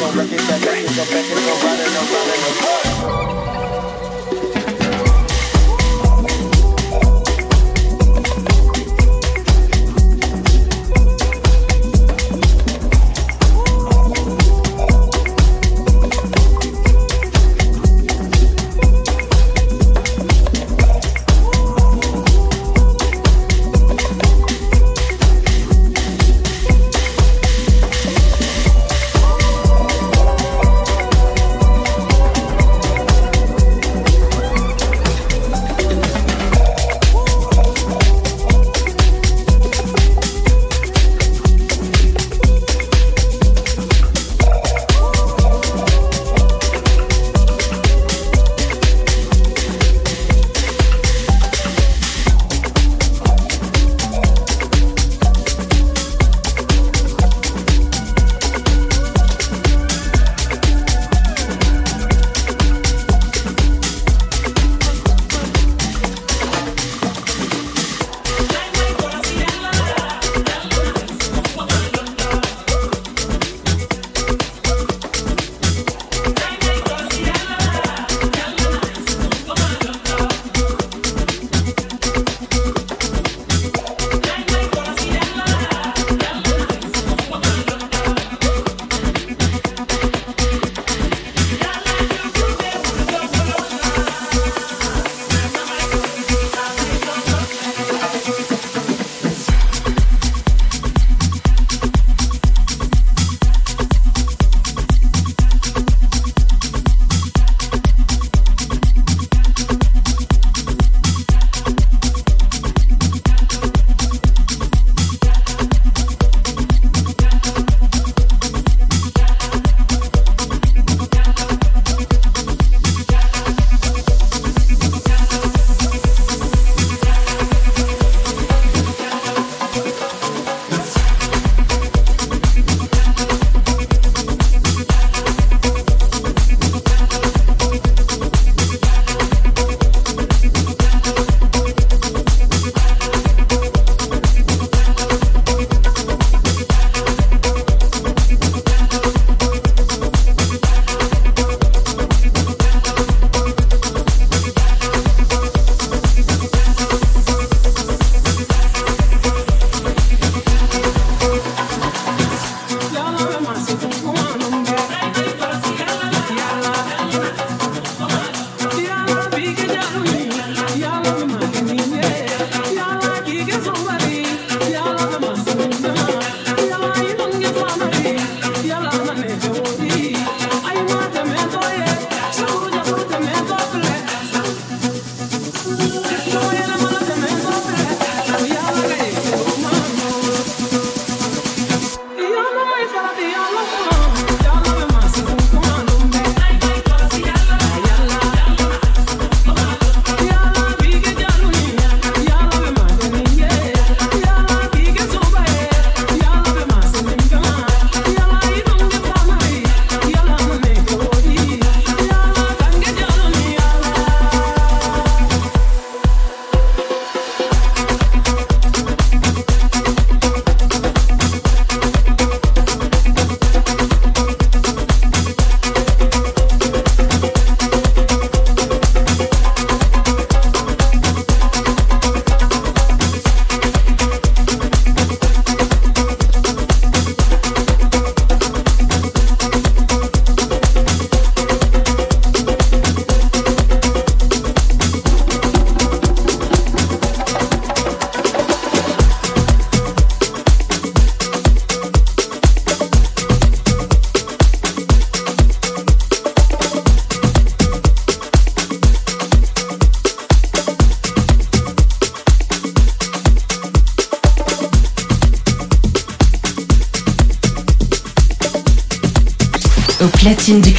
technical, recognize technical, technical, running around in the park.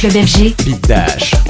Club FG. Beat Dash.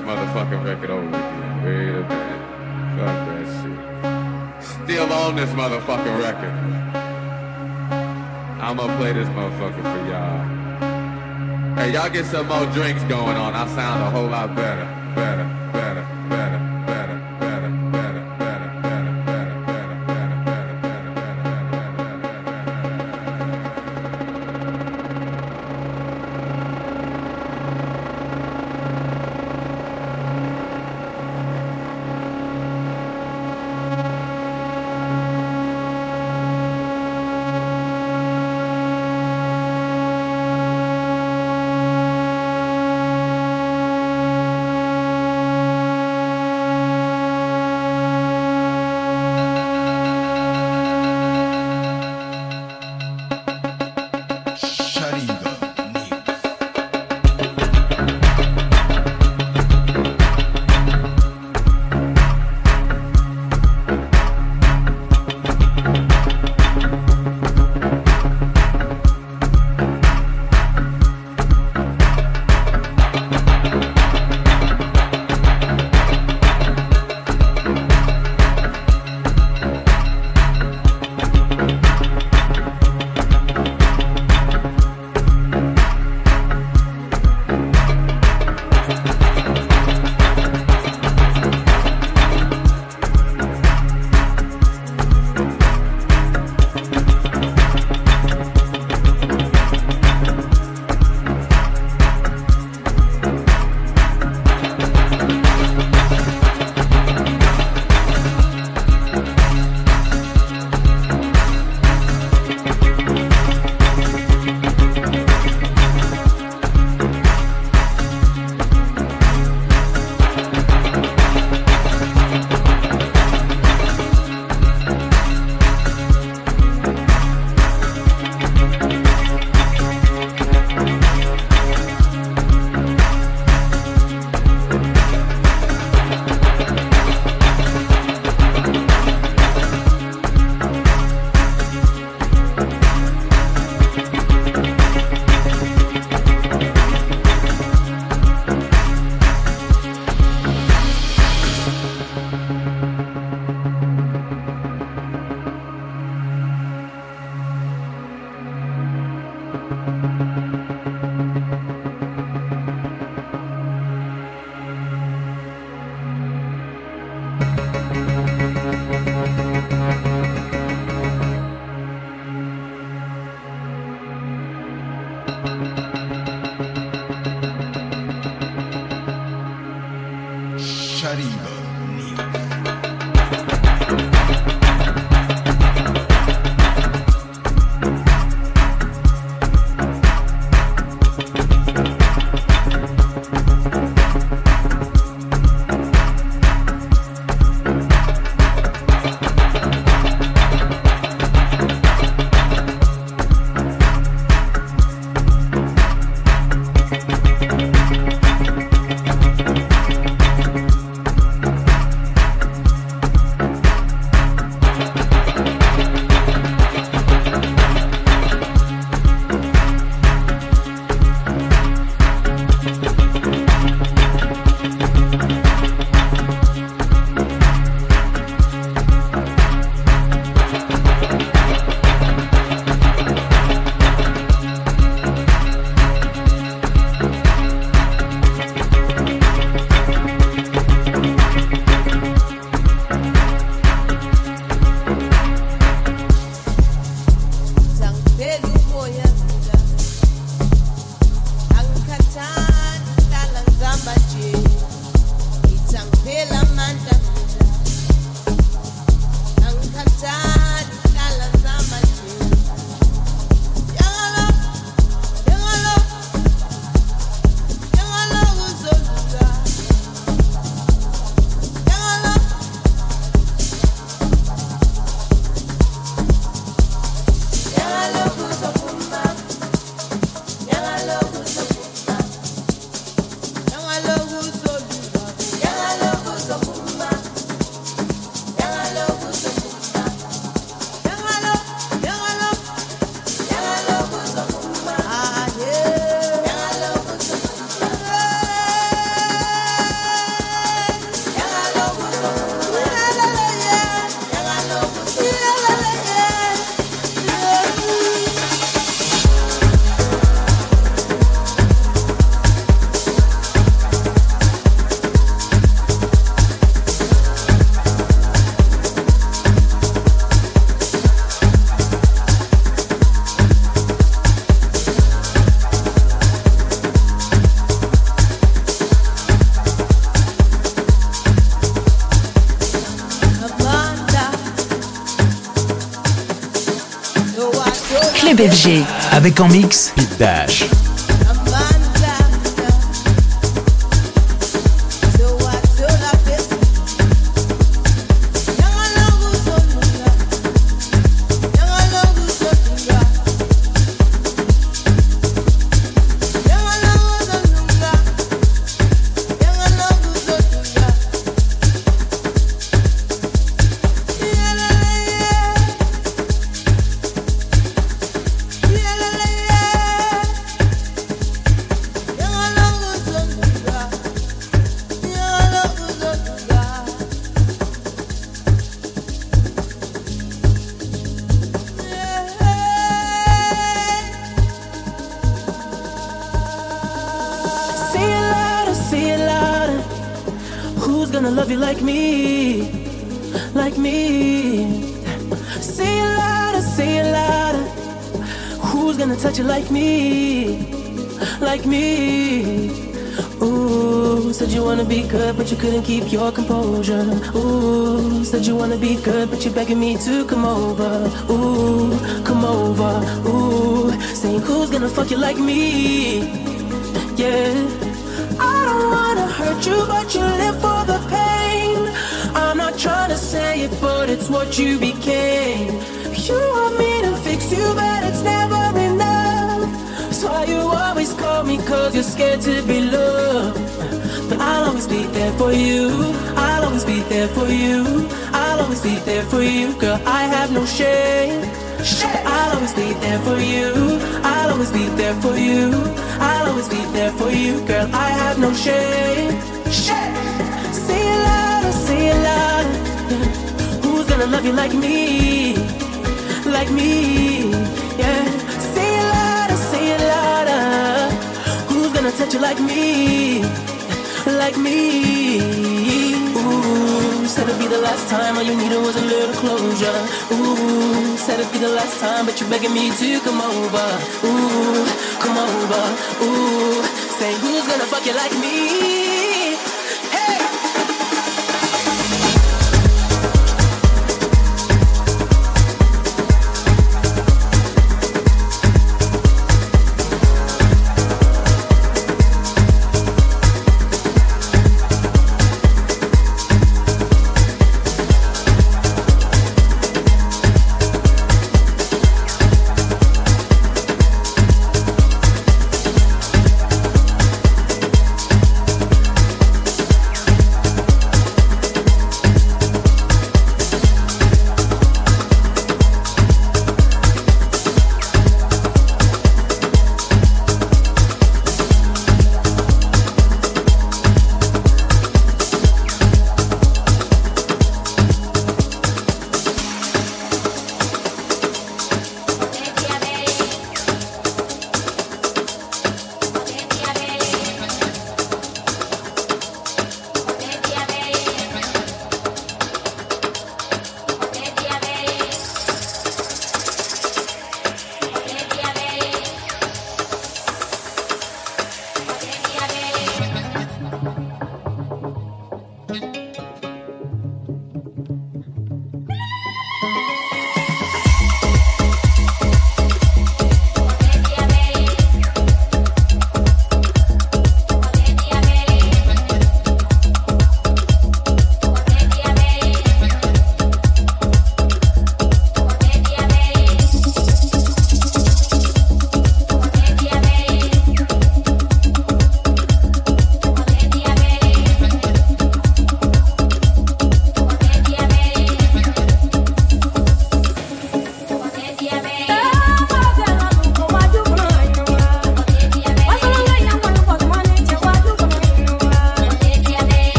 motherfucking record over again. Wait a minute. Fuck that shit. Still on this motherfucking record. I'ma play this motherfucker for y'all. Hey, y'all get some more drinks going on. I sound a whole lot better. Avec en mix, Pete Dash. But you're begging me to come over. Ooh, come over. Ooh, saying who's gonna fuck you like me? Yeah. I don't wanna hurt you, but you live for the pain. I'm not trying to say it, but it's what you became. You want me to fix you, but it's never enough. That's why you always call me, cause you're scared to be loved. But I'll always be there for you. I'll always be there for you. I'll always be there for you, girl. I have no shame. I'll always be there for you. I'll always be there for you. I'll always be there for you, girl. I have no shame. Say it louder, say it louder. Who's gonna love you like me? Like me, yeah. Say it louder, say it louder. Who's gonna touch you like me? like me. Said it'd be the last time, all you needed was a little closure. Ooh, said it'd be the last time, but you're begging me to come over. Ooh, come over. Ooh, say who's gonna fuck you like me?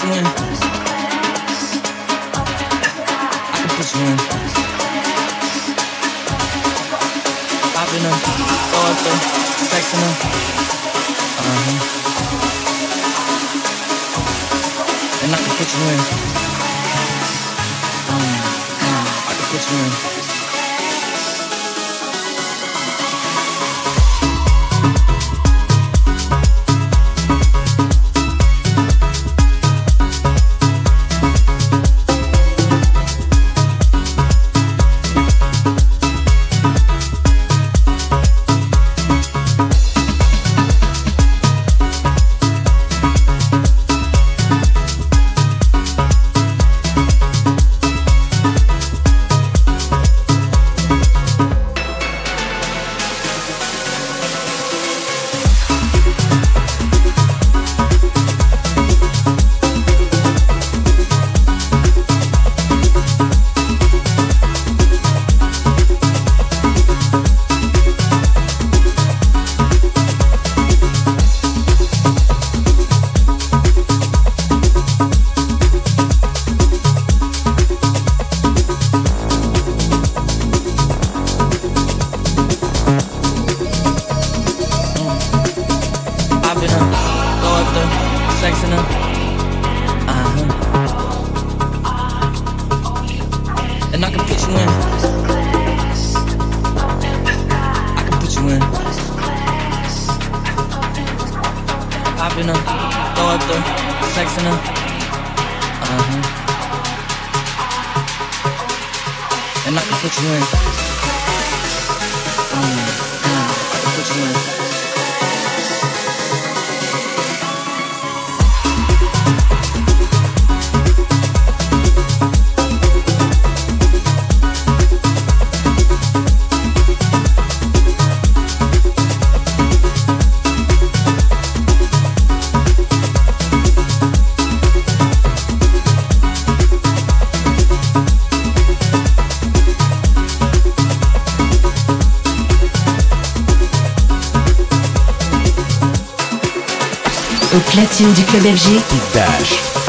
You. I can put you in. Popping them, throw up them, sexing them. Uh huh. And I can you in. Mm, I can you in. and I can put you in. Du club FG. Dash.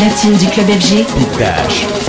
Platine du club FG.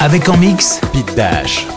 Avec en mix, Pete Dash.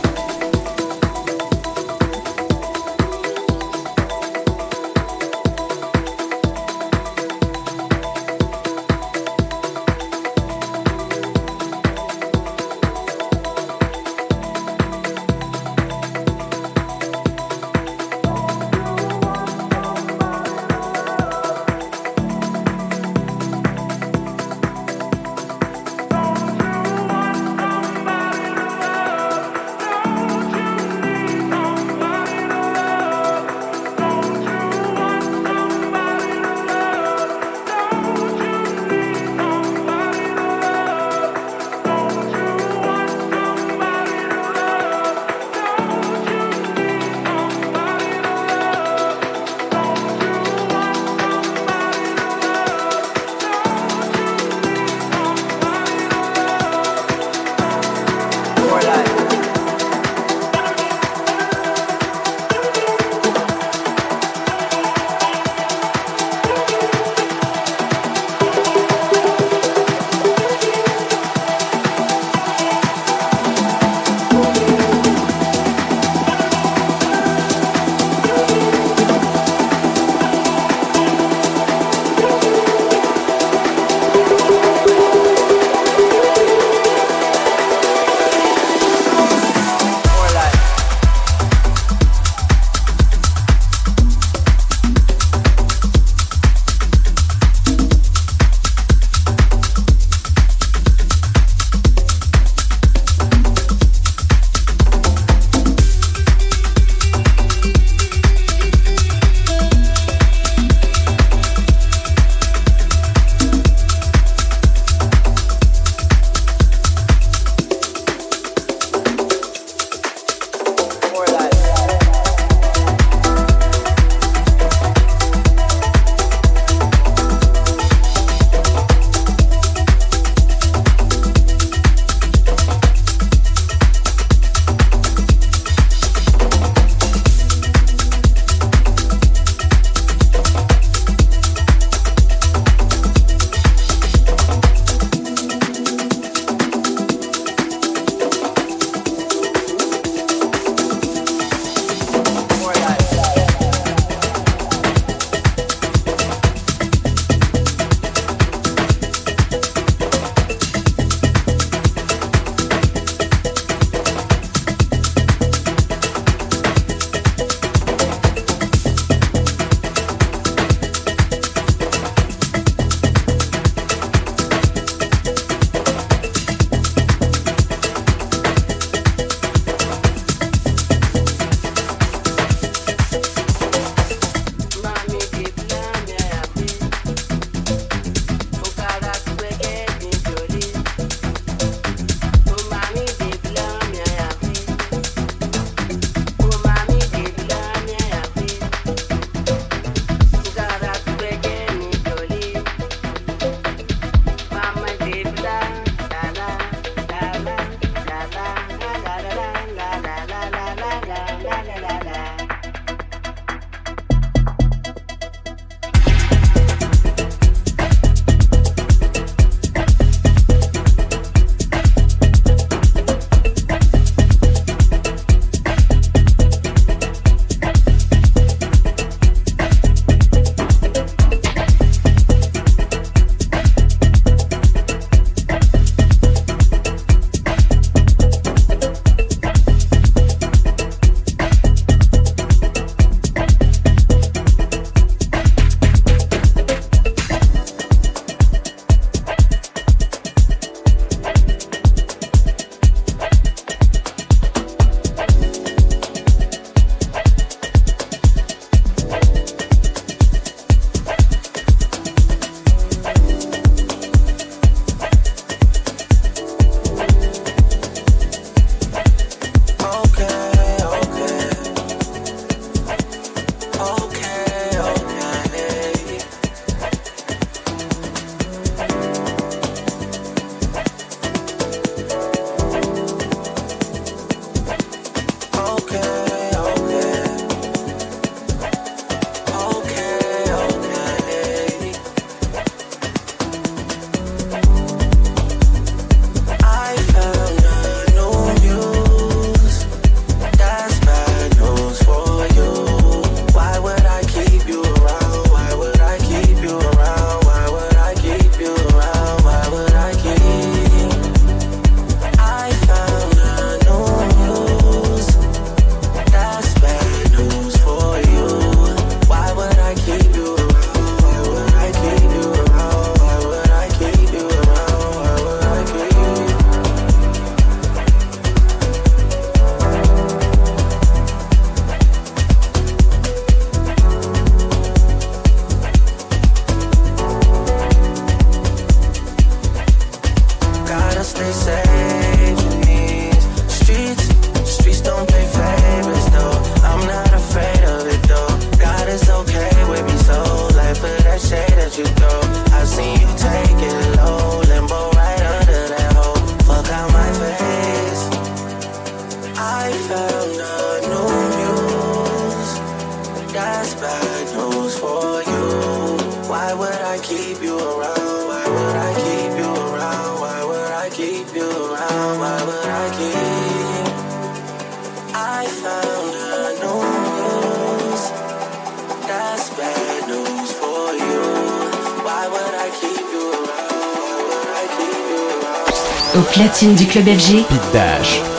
Au platine du club FG, Pete Dash.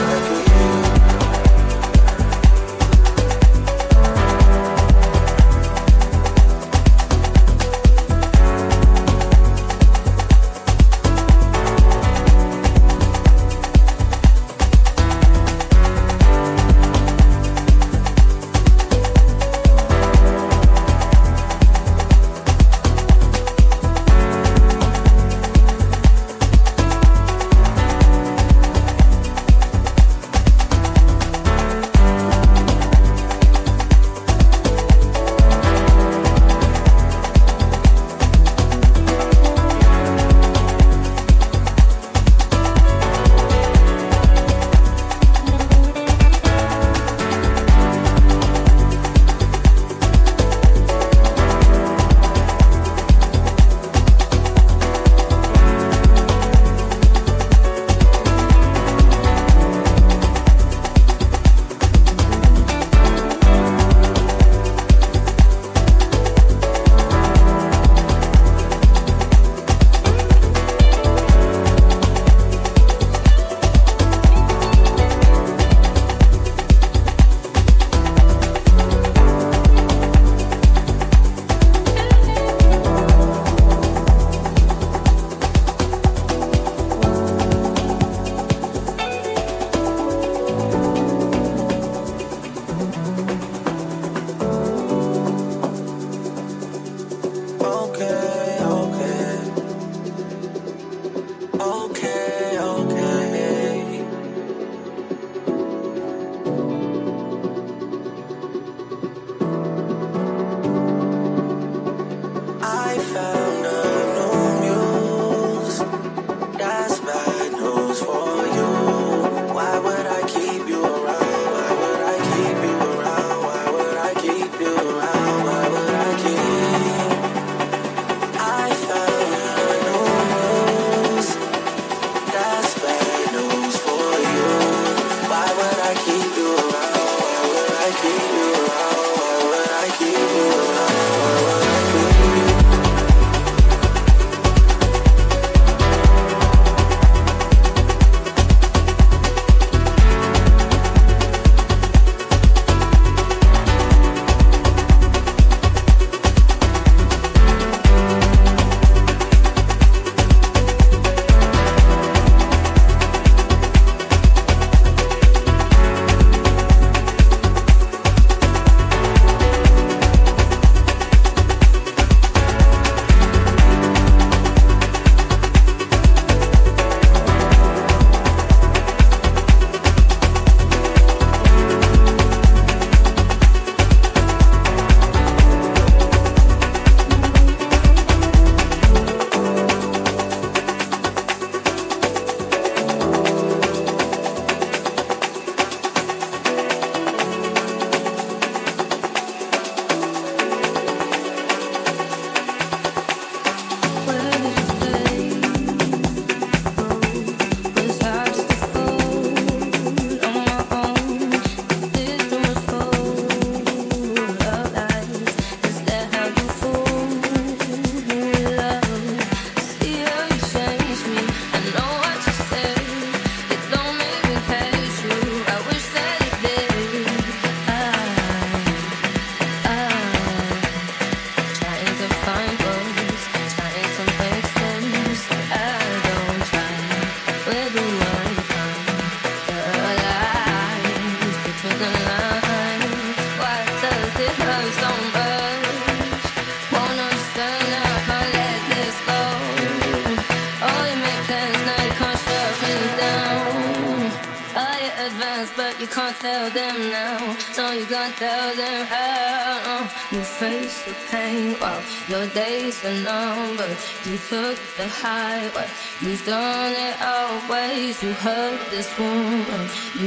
You took the highway, you've done it always. You hurt this woman, you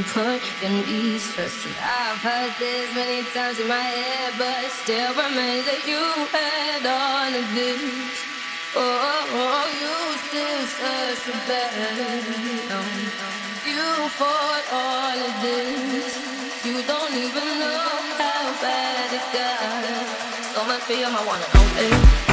knees first. And I've heard this many times in my head, but still remains that you had all of this. Oh, you still such a better. You fought all of this. You don't even know how bad it got. So much for my one and only.